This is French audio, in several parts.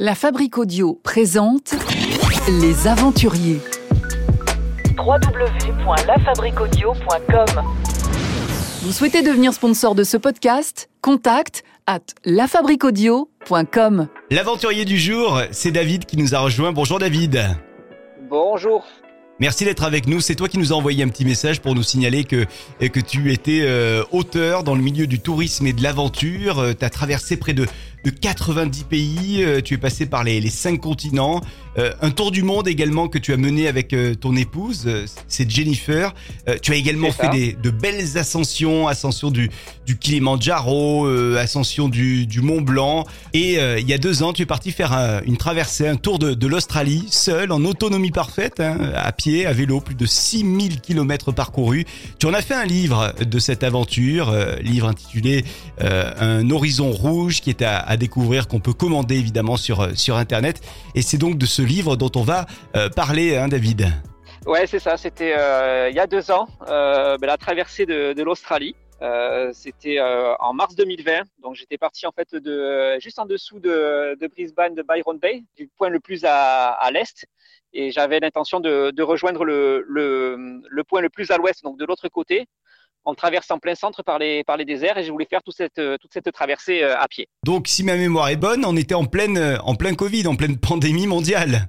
La Fabrique Audio présente Les Aventuriers. www.lafabriquaudio.com Vous souhaitez devenir sponsor de ce podcast? Contact à lafabriquaudio.com. L'aventurier du jour, c'est David qui nous a rejoint. Bonjour David. Bonjour. Merci d'être avec nous. C'est toi qui nous as envoyé un petit message pour nous signaler que, que tu étais euh, auteur dans le milieu du tourisme et de l'aventure. tu as traversé près de, de 90 pays, euh, tu es passé par les, les cinq continents, euh, un tour du monde également que tu as mené avec euh, ton épouse, c'est Jennifer. Tu as également fait des, de belles ascensions, ascension du, du Kilimanjaro, ascension du, du Mont Blanc. Et il y a deux ans, tu es parti faire un- une traversée, un tour de, de l'Australie, seul, en autonomie parfaite, hein, à pied, à vélo, plus de 6000 kilomètres parcourus. Tu en as fait un livre de cette aventure, euh, livre intitulé euh, Un horizon rouge qui est à, à découvrir, qu'on peut commander évidemment sur, euh, sur Internet. Et c'est donc de ce livre dont on va euh, parler, hein, David. Ouais, c'est ça. C'était euh, il y a deux ans, ben, la traversée de, l'Australie. C'était en mars 2020. Donc j'étais parti en fait de juste en dessous de, Brisbane, de Byron Bay, du point le plus à, à l'est. Et j'avais l'intention de, de rejoindre le, le, le point le plus à l'ouest, donc de l'autre côté, en traversant en plein centre par les, par les déserts. Et je voulais faire toute cette, toute cette traversée euh, à pied. Donc, si ma mémoire est bonne, on était en pleine, euh, en plein Covid, en pleine pandémie mondiale.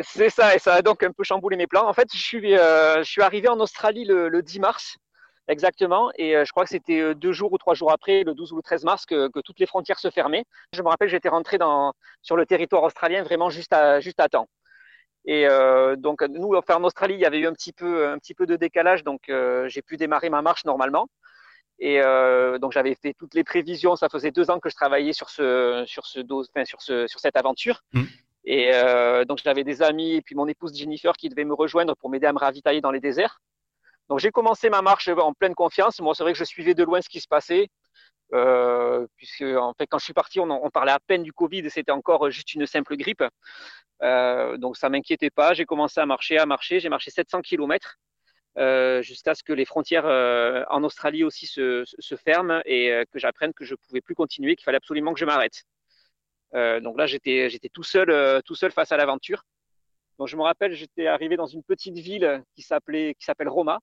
C'est ça, et ça a donc un peu chamboulé mes plans. En fait, je suis, euh, je suis arrivé en Australie le, le 10 mars, exactement, et euh, je crois que c'était euh, deux jours ou trois jours après, le 12 ou le 13 mars, que, que toutes les frontières se fermaient. Je me rappelle, j'étais rentré dans, sur le territoire australien vraiment juste à, juste à temps. Et euh, donc, nous, enfin, en Australie, il y avait eu un petit peu, un petit peu de décalage, donc euh, j'ai pu démarrer ma marche normalement. Et euh, donc, j'avais fait toutes les prévisions. Ça faisait deux ans que je travaillais sur, ce, sur, ce, dos- enfin, sur, ce, sur cette aventure. Mm. Et donc j'avais des amis et puis mon épouse Jennifer qui devait me rejoindre pour m'aider à me ravitailler dans les déserts. Donc j'ai commencé ma marche en pleine confiance. Moi c'est vrai que je suivais de loin ce qui se passait. Euh, puisque en fait quand je suis parti on, parlait à peine du Covid c'était encore juste une simple grippe. Euh, donc ça m'inquiétait pas. J'ai commencé à marcher, à marcher. J'ai marché 700 km euh, jusqu'à ce que les frontières euh, en Australie aussi se, ferment et euh, que j'apprenne que je pouvais plus continuer, qu'il fallait absolument que je m'arrête. Euh, donc là, j'étais, tout seul, euh, tout seul face à l'aventure. Donc je me rappelle, j'étais arrivé dans une petite ville qui s'appelle Roma.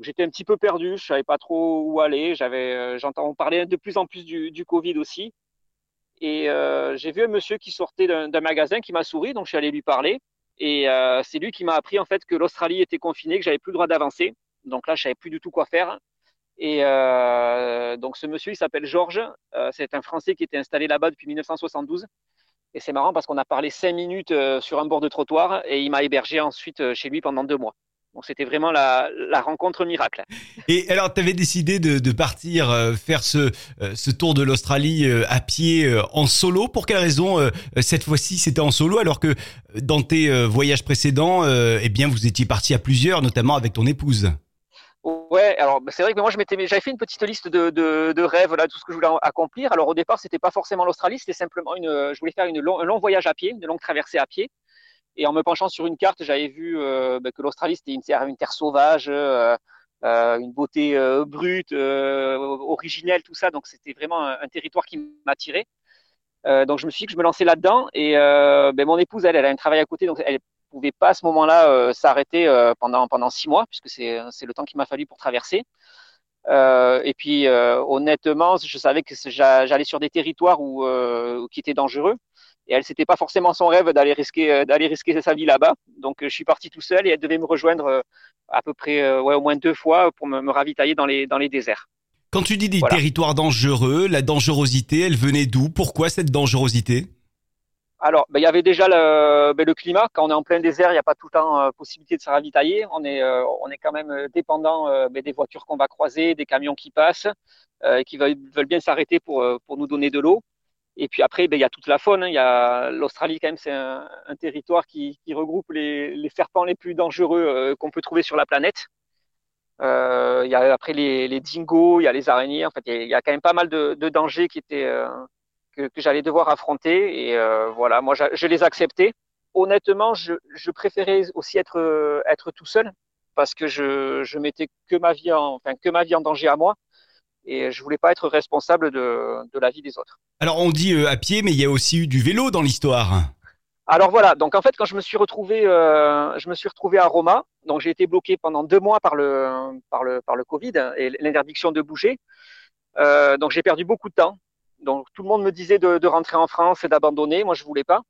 J'étais un petit peu perdu, je savais pas trop où aller. J'avais, euh, j'entends parlait de plus en plus du, Covid aussi. Et euh, j'ai vu un monsieur qui sortait d'un, magasin qui m'a souri, donc je suis allé lui parler. Et euh, c'est lui qui m'a appris en fait que l'Australie était confinée, que j'avais plus le droit d'avancer. Donc là, je savais plus du tout quoi faire. Et donc ce monsieur, il s'appelle Georges. C'est un Français qui était installé là-bas depuis 1972. Et c'est marrant parce qu'on a parlé cinq minutes sur un bord de trottoir et il m'a hébergé ensuite chez lui pendant deux mois. Donc c'était vraiment la, la rencontre miracle. Et alors, tu avais décidé de, de partir euh, faire ce, euh, ce tour de l'Australie euh, à pied en solo. Pour quelle raison cette fois-ci c'était en solo alors que dans tes voyages précédents, eh bien, vous étiez parti à plusieurs, notamment avec ton épouse? Ouais, alors bah, c'est vrai que moi je m'étais, j'avais fait une petite liste de, de, de rêves là, tout ce que je voulais accomplir. Alors au départ c'était pas forcément l'Australie, c'était simplement une, je voulais faire une long, un long voyage à pied, une longue traversée à pied. Et en me penchant sur une carte, j'avais vu euh, bah, que l'Australie c'était une terre, sauvage, euh, euh, une beauté brute, originelle, tout ça. Donc c'était vraiment un, territoire qui m'attirait. Donc je me suis dit que je me lançais là-dedans. Et ben, mon épouse, elle, elle a un travail à côté, donc elle pouvait pas à ce moment-là s'arrêter pendant pendant six mois, puisque c'est le temps qu'il m'a fallu pour traverser. Et puis honnêtement, je savais que j'a- j'allais sur des territoires où, qui étaient dangereux. Et elle, c'était pas forcément son rêve d'aller risquer euh, d'aller risquer sa vie là-bas. Donc euh, je suis parti tout seul et elle devait me rejoindre euh, à peu près ouais, au moins deux fois pour me, me ravitailler dans les dans les déserts. Quand tu dis des Voilà. territoires dangereux, la dangerosité, elle venait d'où? Pourquoi cette dangerosité? Alors, ben, il y avait déjà le, ben, le climat. Quand on est en plein désert, il n'y a pas tout le temps euh, possibilité de se ravitailler. On est, euh, on est quand même dépendant euh, ben, des voitures qu'on va croiser, des camions qui passent, et qui veulent, veulent bien s'arrêter pour, pour nous donner de l'eau. Et puis après, ben, il y a toute la faune. hein. Y a l'Australie quand même, c'est un, territoire qui, regroupe les, serpents les plus dangereux euh, qu'on peut trouver sur la planète. Euh, il y a après les, dingos, il y a les araignées. En fait, il y a, quand même pas mal de, dangers qui étaient euh, que, j'allais devoir affronter. Et voilà, moi, je, les acceptais. Honnêtement, je, préférais aussi être, tout seul parce que je, je mettais que ma vie en danger à moi. Et je voulais pas être responsable de, de la vie des autres. Alors on dit euh, à pied, mais il y a aussi eu du vélo dans l'histoire. Alors voilà, donc en fait quand je me suis retrouvé, euh, je me suis retrouvé à Roma, donc j'ai été bloqué pendant deux mois par le par le par le Covid et l'interdiction de bouger. Euh, donc j'ai perdu beaucoup de temps. Donc tout le monde me disait de, de rentrer en France et d'abandonner, moi je voulais pas.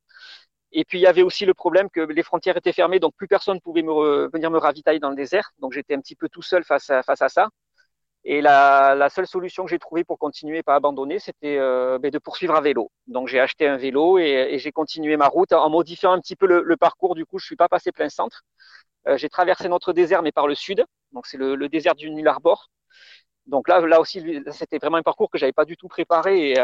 Et puis il y avait aussi le problème que les frontières étaient fermées, donc plus personne pouvait me venir me ravitailler dans le désert. Donc j'étais un petit peu tout seul face à, face à ça. Et la, la seule solution que j'ai trouvée pour continuer et pas abandonner, c'était euh, ben, de poursuivre à vélo. Donc j'ai acheté un vélo et, et j'ai continué ma route en modifiant un petit peu le, le, parcours. Du coup, je suis pas passé plein centre. Euh, j'ai traversé notre désert, mais par le sud. Donc c'est le, le, désert du Nul Arbor. Donc là, là aussi, c'était vraiment un parcours que j'avais pas du tout préparé et,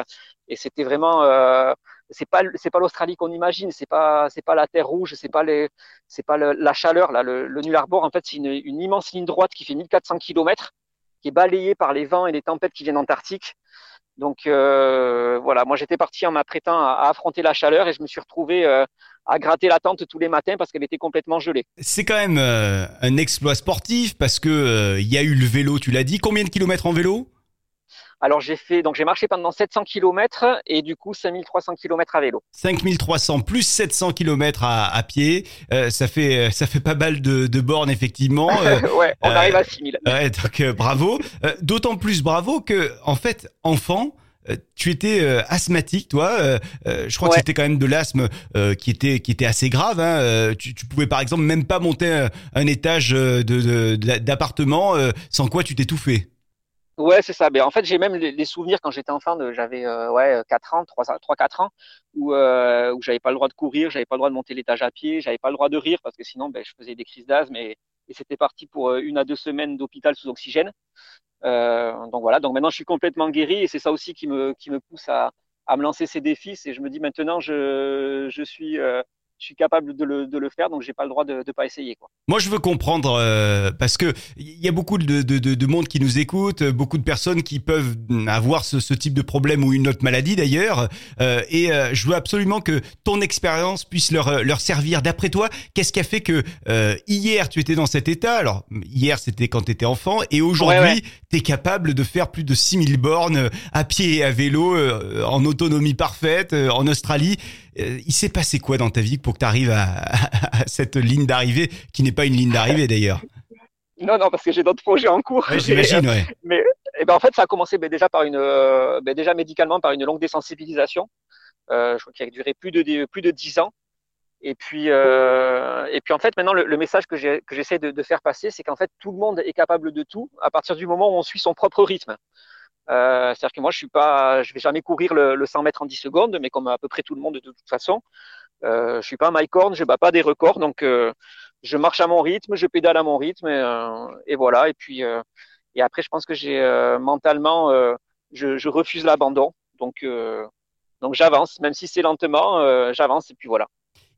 et c'était vraiment, euh, c'est pas, c'est pas l'Australie qu'on imagine, c'est pas, c'est pas la terre rouge, c'est pas les, c'est pas la chaleur là. Le, le Nul Arbor, en fait, c'est une, une immense ligne droite qui fait 1400 km qui est balayé par les vents et les tempêtes qui viennent d'Antarctique. Donc euh, voilà, moi j'étais parti en m'apprêtant à, à, affronter la chaleur et je me suis retrouvé euh, à gratter la tente tous les matins parce qu'elle était complètement gelée. C'est quand même euh, un exploit sportif parce que euh, il y a eu le vélo, tu l'as dit. Combien de kilomètres en vélo? Alors j'ai fait donc j'ai marché pendant 700 km et du coup 5300 km à vélo. 5300 plus 700 km à, à pied, euh, ça fait ça fait pas mal de, de bornes effectivement. Euh, ouais, on euh, arrive à 6000. Ouais, donc euh, bravo. D'autant plus bravo que en fait enfant tu étais euh, asthmatique, toi. Euh, je crois ouais. que c'était quand même de l'asthme euh, qui était qui était assez grave. Hein. Tu, tu, pouvais par exemple même pas monter un, un étage de d'appartement sans quoi tu t'étouffais. Ouais, c'est ça. Ben, en fait, j'ai même les, souvenirs quand j'étais enfant, j'avais euh, ouais 4 ans, 3 3 4 ans où euh, où j'avais pas le droit de courir, j'avais pas le droit de monter l'étage à pied, j'avais pas le droit de rire parce que sinon ben, je faisais des crises d'asthme et, et c'était parti pour euh, une à deux semaines d'hôpital sous oxygène. Euh, donc voilà, donc maintenant je suis complètement guéri et c'est ça aussi qui me qui me pousse à à me lancer ces défis, et je me dis maintenant je je suis euh, je suis capable de le, de le faire, donc j'ai pas le droit de ne pas essayer. Quoi. Moi, je veux comprendre euh, parce que il y a beaucoup de, de, de, monde qui nous écoute, beaucoup de personnes qui peuvent avoir ce, ce type de problème ou une autre maladie d'ailleurs, euh, et euh, je veux absolument que ton expérience puisse leur leur servir. D'après toi, qu'est-ce qui a fait que euh, hier tu étais dans cet état? Alors hier c'était quand tu étais enfant, et aujourd'hui ouais, ouais. tu es capable de faire plus de 6000 bornes à pied et à vélo euh, en autonomie parfaite en Australie. Il s'est passé quoi dans ta vie pour que tu arrives à, à, cette ligne d'arrivée, qui n'est pas une ligne d'arrivée d'ailleurs? Non, non, parce que j'ai d'autres projets en cours. Ouais, J'imagine, ouais. Mais et ben, en fait, ça a commencé ben, déjà par une, euh, ben, déjà médicalement par une longue désensibilisation. Euh, je crois qu'il a duré plus de plus de dix ans. Et puis, euh, et puis en fait, maintenant, le, le message que j'essaie de, de, faire passer, c'est qu'en fait, tout le monde est capable de tout à partir du moment où on suit son propre rythme. Euh, C'est-à-dire que moi, je suis pas, je vais jamais courir le, le 100 mètres en 10 secondes, mais comme à peu près tout le monde de toute façon. Euh, je suis pas Mike Horn, je bats pas des records, donc euh, je marche à mon rythme, je pédale à mon rythme, et, euh, et voilà. Et puis euh, et après, je pense que j'ai mentalement, je, je, refuse l'abandon, donc donc j'avance, même si c'est lentement, j'avance et puis voilà.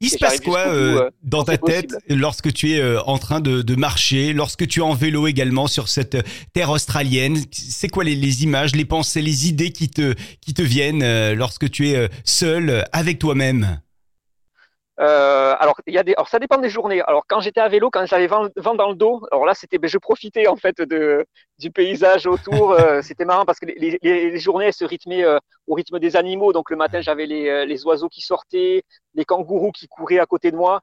Il se passe quoi euh, dans ta tête possible. lorsque tu es euh, en train de, de, marcher, lorsque tu es en vélo également sur cette terre australienne? C'est quoi les, les, images, les pensées, les idées qui te, qui te viennent euh, lorsque tu es seul avec toi-même? Euh, alors, il y a des, alors ça dépend des journées. Alors, quand j'étais à vélo, quand j'avais vent, vent, dans le dos, alors là, c'était, ben, je profitais en fait de du paysage autour. euh, c'était marrant parce que les, les, les journées elles se rythmaient euh, au rythme des animaux. Donc le matin, j'avais les, euh, les oiseaux qui sortaient, les kangourous qui couraient à côté de moi.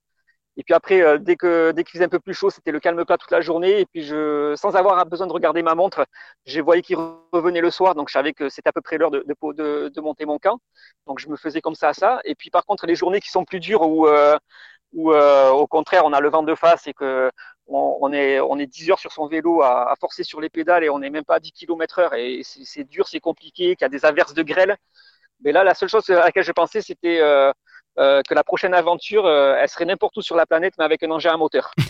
Et puis après, euh, dès que dès qu'il faisait un peu plus chaud, c'était le calme plat toute la journée. Et puis je, sans avoir besoin de regarder ma montre, je voyais qu'il revenait le soir, donc je savais que c'était à peu près l'heure de, de, monter mon camp. Donc je me faisais comme ça à ça. Et puis par contre, les journées qui sont plus dures où euh, où euh, au contraire on a le vent de face et que on, est on est 10 heures sur son vélo à, forcer sur les pédales et on n'est même pas à 10 km heure et c'est dur, c'est compliqué, qu'il y a des averses de grêle. Mais là, la seule chose à laquelle je pensais, c'était euh, que la prochaine aventure, euh, elle serait n'importe où sur la planète, mais avec un engin à moteur.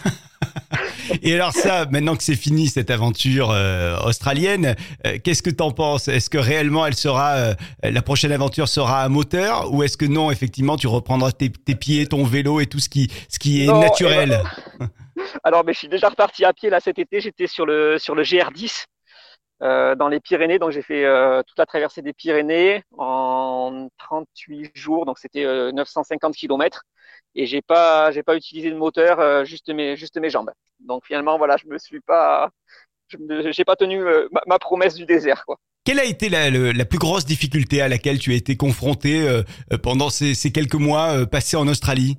Et alors ça, maintenant que c'est fini cette aventure euh, australienne, euh, qu'est-ce que t'en penses? Est-ce que réellement elle sera, euh, la prochaine aventure sera à moteur, ou est-ce que non, effectivement, tu reprendras tes, tes, pieds, ton vélo et tout ce qui, ce qui est non, naturel? ben, Alors, mais je suis déjà reparti à pied là cet été. J'étais sur le sur le GR10 euh, dans les Pyrénées. Donc j'ai fait euh, toute la traversée des Pyrénées en 38 jours, donc c'était euh, 950 km. Et j'ai pas j'ai pas utilisé de moteur, euh, juste mes juste mes jambes. Donc finalement voilà, je me suis pas Je n'ai pas tenu ma, ma, promesse du désert. Quoi. Quelle a été la, la, plus grosse difficulté à laquelle tu as été confronté pendant ces, ces, quelques mois passés en Australie?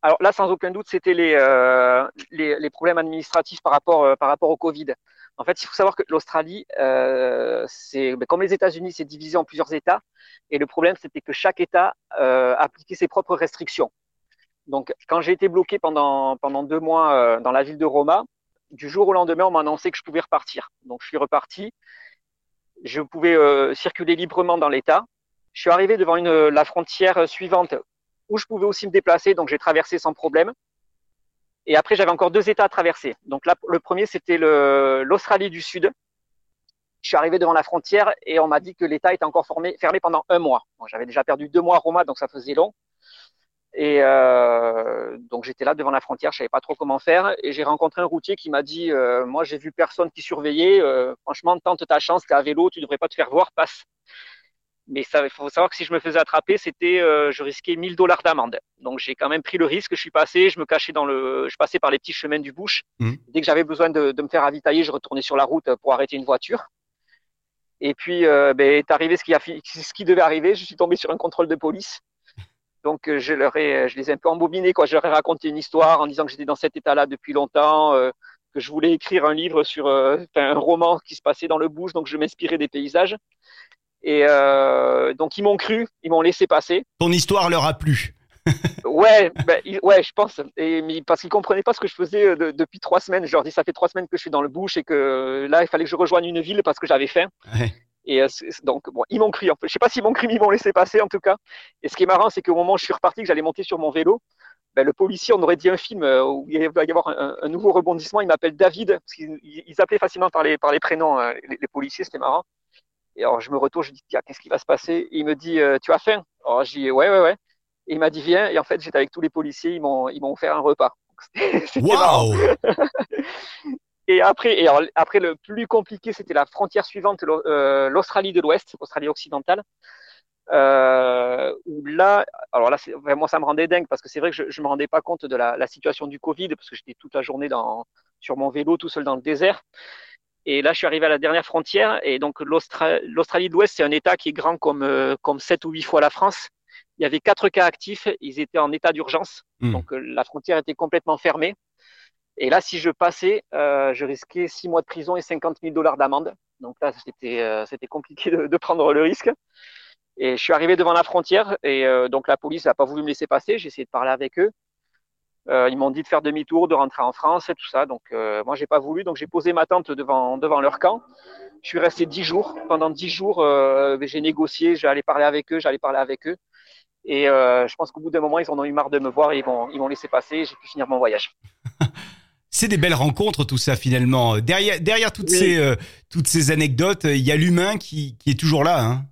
Alors là, sans aucun doute, c'était les, euh, les, les, problèmes administratifs par rapport, euh, par rapport au Covid. En fait, il faut savoir que l'Australie, euh, ben, comme les États-Unis, c'est divisé en plusieurs États. Et le problème, c'était que chaque État euh, appliquait ses propres restrictions. Donc, quand j'ai été bloqué pendant, pendant deux mois euh, dans la ville de Roma, du jour au lendemain, on m'a annoncé que je pouvais repartir. Donc, je suis reparti. Je pouvais circuler librement dans l'État. Je suis arrivé devant la frontière suivante où je pouvais aussi me déplacer, donc j'ai traversé sans problème. Et après, j'avais encore deux États à traverser. Donc le premier, c'était l'Australie du Sud. Je suis arrivé devant la frontière et on m'a dit que l'État était encore fermé pendant un mois. J'avais déjà perdu deux mois à Roma, donc ça faisait long. Et euh, donc j'étais là devant la frontière, je savais pas trop comment faire. Et j'ai rencontré un routier qui m'a dit, euh, moi j'ai vu personne qui surveillait. Euh, franchement, tente ta chance, t'es à vélo, tu devrais pas te faire voir, passe. Mais il faut savoir que si je me faisais attraper, c'était, euh, je risquais 1000 dollars d'amende. Donc j'ai quand même pris le risque. Je suis passé, je me cachais dans le, je passais par les petits chemins du bush. Mmh. Dès que j'avais besoin de, de, me faire ravitailler, je retournais sur la route pour arrêter une voiture. Et puis, euh, ben, est arrivé ce qui, a, ce qui devait arriver. Je suis tombé sur un contrôle de police. Donc euh, je leur ai, je les ai un peu embobinés, quoi. Je leur ai raconté une histoire en disant que j'étais dans cet état-là depuis longtemps, euh, que je voulais écrire un livre sur, euh, un roman qui se passait dans le bush, donc je m'inspirais des paysages. Et euh, donc ils m'ont cru, ils m'ont laissé passer. Ton histoire leur a plu. ouais, ben, ouais, je pense. Et parce qu'ils comprenaient pas ce que je faisais euh, de, depuis trois semaines. Je leur dis ça fait trois semaines que je suis dans le bush et que là il fallait que je rejoigne une ville parce que j'avais faim. Ouais. Et euh, donc bon, ils m'ont cru. Je sais pas s'ils m'ont cru, mais ils m'ont laissé passer en tout cas. Et ce qui est marrant, c'est qu'au moment où je suis reparti, que j'allais monter sur mon vélo, ben, le policier, on aurait dit un film euh, où il va y avoir un, un nouveau rebondissement. Il m'appelle David parce qu'ils appelaient facilement par les par les prénoms les, les policiers. C'était marrant. Et alors, je me retourne, je dis, tiens, qu'est-ce qui va se passer? Il me dit, euh, tu as faim? Alors, j'ai dit, ouais, ouais, ouais. Et il m'a dit, viens. Et en fait, j'étais avec tous les policiers, ils m'ont, ils m'ont offert un repas. Wow Et après, et alors, après, le plus compliqué, c'était la frontière suivante, euh, l'Australie de l'Ouest, l'Australie occidentale. Euh, où là, alors là, vraiment, ça me rendait dingue parce que c'est vrai que je, je me rendais pas compte de la, la situation du Covid parce que j'étais toute la journée dans, sur mon vélo tout seul dans le désert. Et là, je suis arrivé à la dernière frontière. Et donc, l'Australie de l'Ouest, c'est un État qui est grand comme, euh, comme 7 ou 8 fois la France. Il y avait quatre cas actifs. Ils étaient en état d'urgence. Mmh. Donc, euh, la frontière était complètement fermée. Et là, si je passais, euh, je risquais 6 mois de prison et 50 000 dollars d'amende. Donc là, c'était euh, c'était compliqué de, de, prendre le risque. Et je suis arrivé devant la frontière. Et donc, la police n'a pas voulu me laisser passer. J'ai essayé de parler avec eux. Euh, ils m'ont dit de faire demi-tour, de rentrer en France et tout ça. Donc euh, moi j'ai pas voulu, donc j'ai posé ma tente devant devant leur camp. Je suis resté dix jours. Pendant dix jours, euh, j'ai négocié, j'allais parler avec eux, j'allais parler avec eux. Et euh, je pense qu'au bout d'un moment, ils en ont eu marre de me voir et ils vont ils m'ont laissé passer. J'ai pu finir mon voyage. C'est des belles rencontres tout ça finalement. Derrière derrière toutes oui. ces toutes ces anecdotes, il y a l'humain qui qui est toujours là. Hein.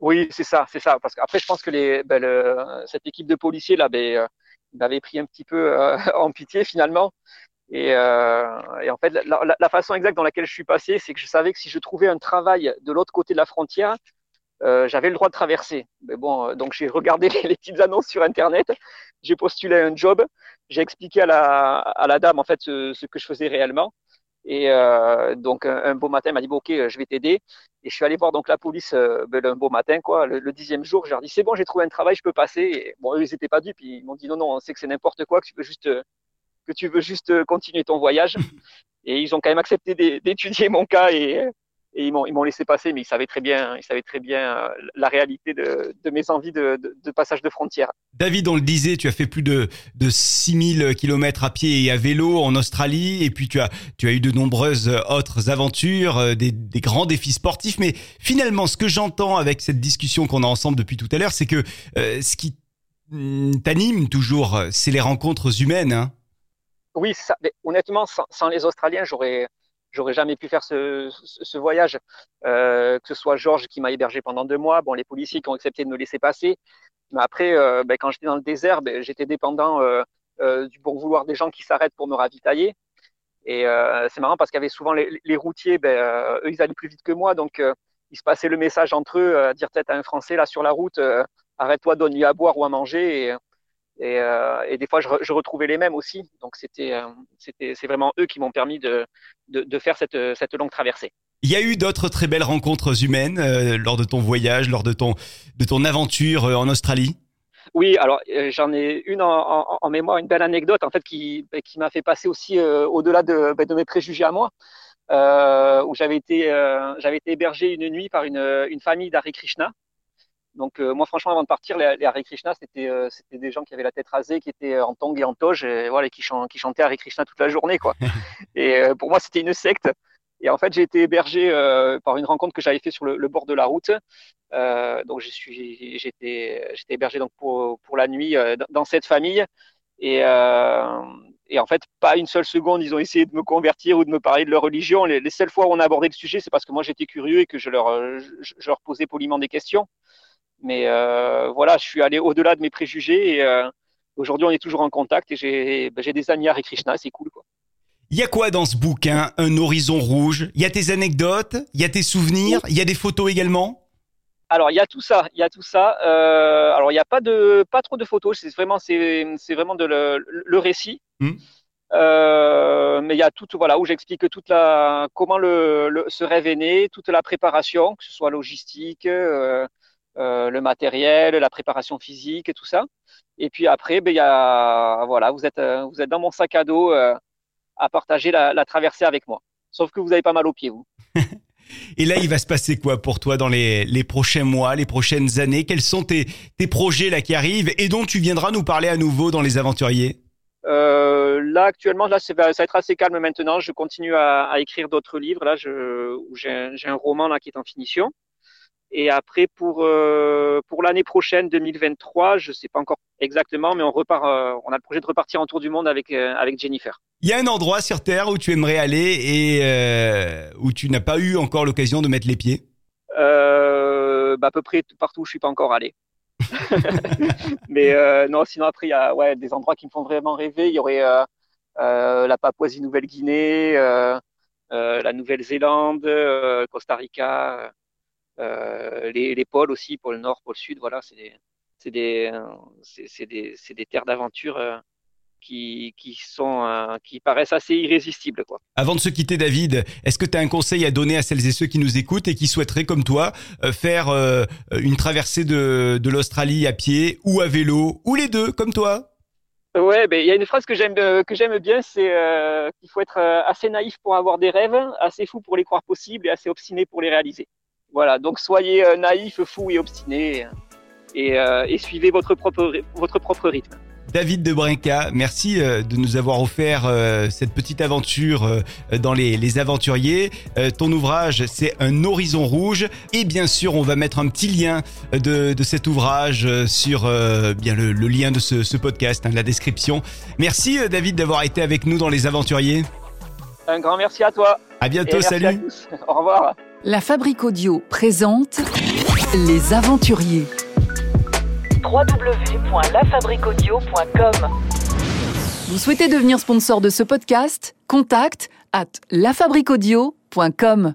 Oui, c'est ça, c'est ça. Parce qu'après, je pense que les ben, le, cette équipe de policiers là, ben m'avait pris un petit peu euh, en pitié finalement. Et, euh, en fait, la, façon exacte dans laquelle je suis passé, c'est que je savais que si je trouvais un travail de l'autre côté de la frontière, euh, j'avais le droit de traverser. Mais bon, donc j'ai regardé les, petites annonces sur Internet, j'ai postulé un job, j'ai expliqué à la, à la dame en fait ce que je faisais réellement. Et euh, donc un, un, beau matin, elle m'a dit bon, ok, je vais t'aider. Et je suis allé voir donc la police euh, ben, un beau matin, quoi, le, le dixième jour. Je leur dit c'est bon, j'ai trouvé un travail, je peux passer. Et, bon, eux ils étaient pas dupes, ils m'ont dit non non, on sait que c'est n'importe quoi, que tu veux juste que tu veux juste continuer ton voyage. Et ils ont quand même accepté d'étudier mon cas et et ils m'ont ils m'ont laissé passer, mais ils savaient très bien, ils savaient très bien euh, la réalité de, de mes envies de, de, de, passage de frontière. David, on le disait, tu as fait plus de de 6000 kilomètres à pied et à vélo en Australie, et puis tu as tu as eu de nombreuses autres aventures, euh, des, des grands défis sportifs. Mais finalement, ce que j'entends avec cette discussion qu'on a ensemble depuis tout à l'heure, c'est que euh, ce qui t'anime toujours, c'est les rencontres humaines. Hein oui, ça, honnêtement, sans, sans les Australiens, j'aurais j'aurais jamais pu faire ce, ce, voyage. Euh, que ce soit Georges qui m'a hébergé pendant deux mois, bon, les policiers qui ont accepté de me laisser passer. Mais après, euh, ben, quand j'étais dans le désert, ben, j'étais dépendant euh, euh du bon vouloir des gens qui s'arrêtent pour me ravitailler. Et euh, c'est marrant parce qu'il y avait souvent les, les routiers, ben, eux, ils allaient plus vite que moi, donc ils se passaient le message entre eux, dire peut-être à un Français là sur la route, arrête-toi, donne-lui à boire ou à manger. Et, Et, euh, et des fois, je, re- je retrouvais les mêmes aussi. Donc, c'était, euh, c'était, c'est vraiment eux qui m'ont permis de, de, de faire cette, cette longue traversée. Il y a eu d'autres très belles rencontres humaines euh, lors de ton voyage, lors de ton, de ton aventure euh, en Australie? Oui, alors euh, j'en ai une en, en, en mémoire, une belle anecdote en fait qui, bah, qui m'a fait passer aussi au-delà de, bah, de mes préjugés à moi, où j'avais été, j'avais été hébergé une nuit par une, une famille d'Hare Krishna. Donc euh, moi franchement avant de partir, les, les Hare Krishna c'était euh, c'était des gens qui avaient la tête rasée, qui étaient en tongs et en toge, et voilà, qui, chan- qui chantaient Hare Krishna toute la journée quoi. et euh, pour moi c'était une secte. Et en fait j'ai été hébergé par une rencontre que j'avais fait sur le, le bord de la route. Donc j'étais, j'étais hébergé donc pour pour la nuit dans- cette famille. Et, et en fait, pas une seule seconde, ils ont essayé de me convertir ou de me parler de leur religion. Les, les seules fois où on a abordé le sujet, c'est parce que moi j'étais curieux et que je leur, je, je leur posais poliment des questions. Mais euh, voilà, je suis allé au-delà de mes préjugés et euh, aujourd'hui on est toujours en contact et j'ai ben, des amis Hare Krishna, c'est cool quoi. Il y a quoi dans ce bouquin? Un horizon rouge? Il y a tes anecdotes? Il y a tes souvenirs? Il y a des photos également? Alors il y a tout ça, il y a tout ça. Euh, alors il n'y a pas de pas trop de photos, c'est vraiment c'est vraiment de le, le récit. Hmm. Euh, mais il y a tout voilà où j'explique toute la comment le, le ce rêve est né, toute la préparation, que ce soit logistique, euh, euh, le matériel, la préparation physique et tout ça. Et puis après ben il y a voilà vous êtes euh, vous êtes dans mon sac à dos euh, à partager la, la traversée avec moi. Sauf que vous avez pas mal aux pieds vous. Et là, il va se passer quoi pour toi dans les, les prochains mois, les prochaines années? Quels sont tes, tes projets là qui arrivent et dont tu viendras nous parler à nouveau dans Les Aventuriers? Euh, là actuellement, là, ça va être assez calme maintenant. Je continue à, à écrire d'autres livres. Là, je, j'ai un, j'ai un roman là qui est en finition. Et après, pour euh, pour l'année prochaine, 2023, je sais pas encore exactement, mais on repart. euh, on a le projet de repartir en tour du monde avec euh, avec Jennifer. Il y a un endroit sur Terre où tu aimerais aller et où tu n'as pas eu encore l'occasion de mettre les pieds? Bah, à peu près tout- partout où je suis pas encore allé. mais non, sinon après, il y a ouais, des endroits qui me font vraiment rêver. Il y aurait la Papouasie-Nouvelle-Guinée, la Nouvelle-Zélande, Costa Rica, les, les pôles aussi, pôle Nord, pôle Sud. Voilà, c'est des, c'est des, euh, c'est, c'est des, c'est des terres d'aventure euh, qui, qui sont, euh, qui paraissent assez irrésistibles, quoi. Avant de se quitter, David, est-ce que tu as un conseil à donner à celles et ceux qui nous écoutent et qui souhaiteraient, comme toi, euh, faire euh, une traversée de, de l'Australie à pied ou à vélo ou les deux, comme toi? Ouais, ben il y a une phrase que j'aime euh, que j'aime bien, c'est euh, qu'il faut être euh, assez naïf pour avoir des rêves, assez fou pour les croire possibles et assez obstiné pour les réaliser. Voilà, donc soyez euh, naïf, fou et obstiné et, euh, et suivez votre propre votre propre rythme. David de Brinca, merci euh, de nous avoir offert euh, cette petite aventure euh, dans les, les aventuriers. Euh, ton ouvrage, c'est Un horizon rouge. Et bien sûr, on va mettre un petit lien de, de cet ouvrage euh, sur euh, bien le, le lien de ce, ce podcast, hein, la description. Merci euh, David d'avoir été avec nous dans les aventuriers. Un grand merci à toi. À et bientôt, merci salut. à tous. Au revoir. La Fabrique Audio présente Les Aventuriers. Vous souhaitez devenir sponsor de ce podcast? Contact à lafabriquaudio.com.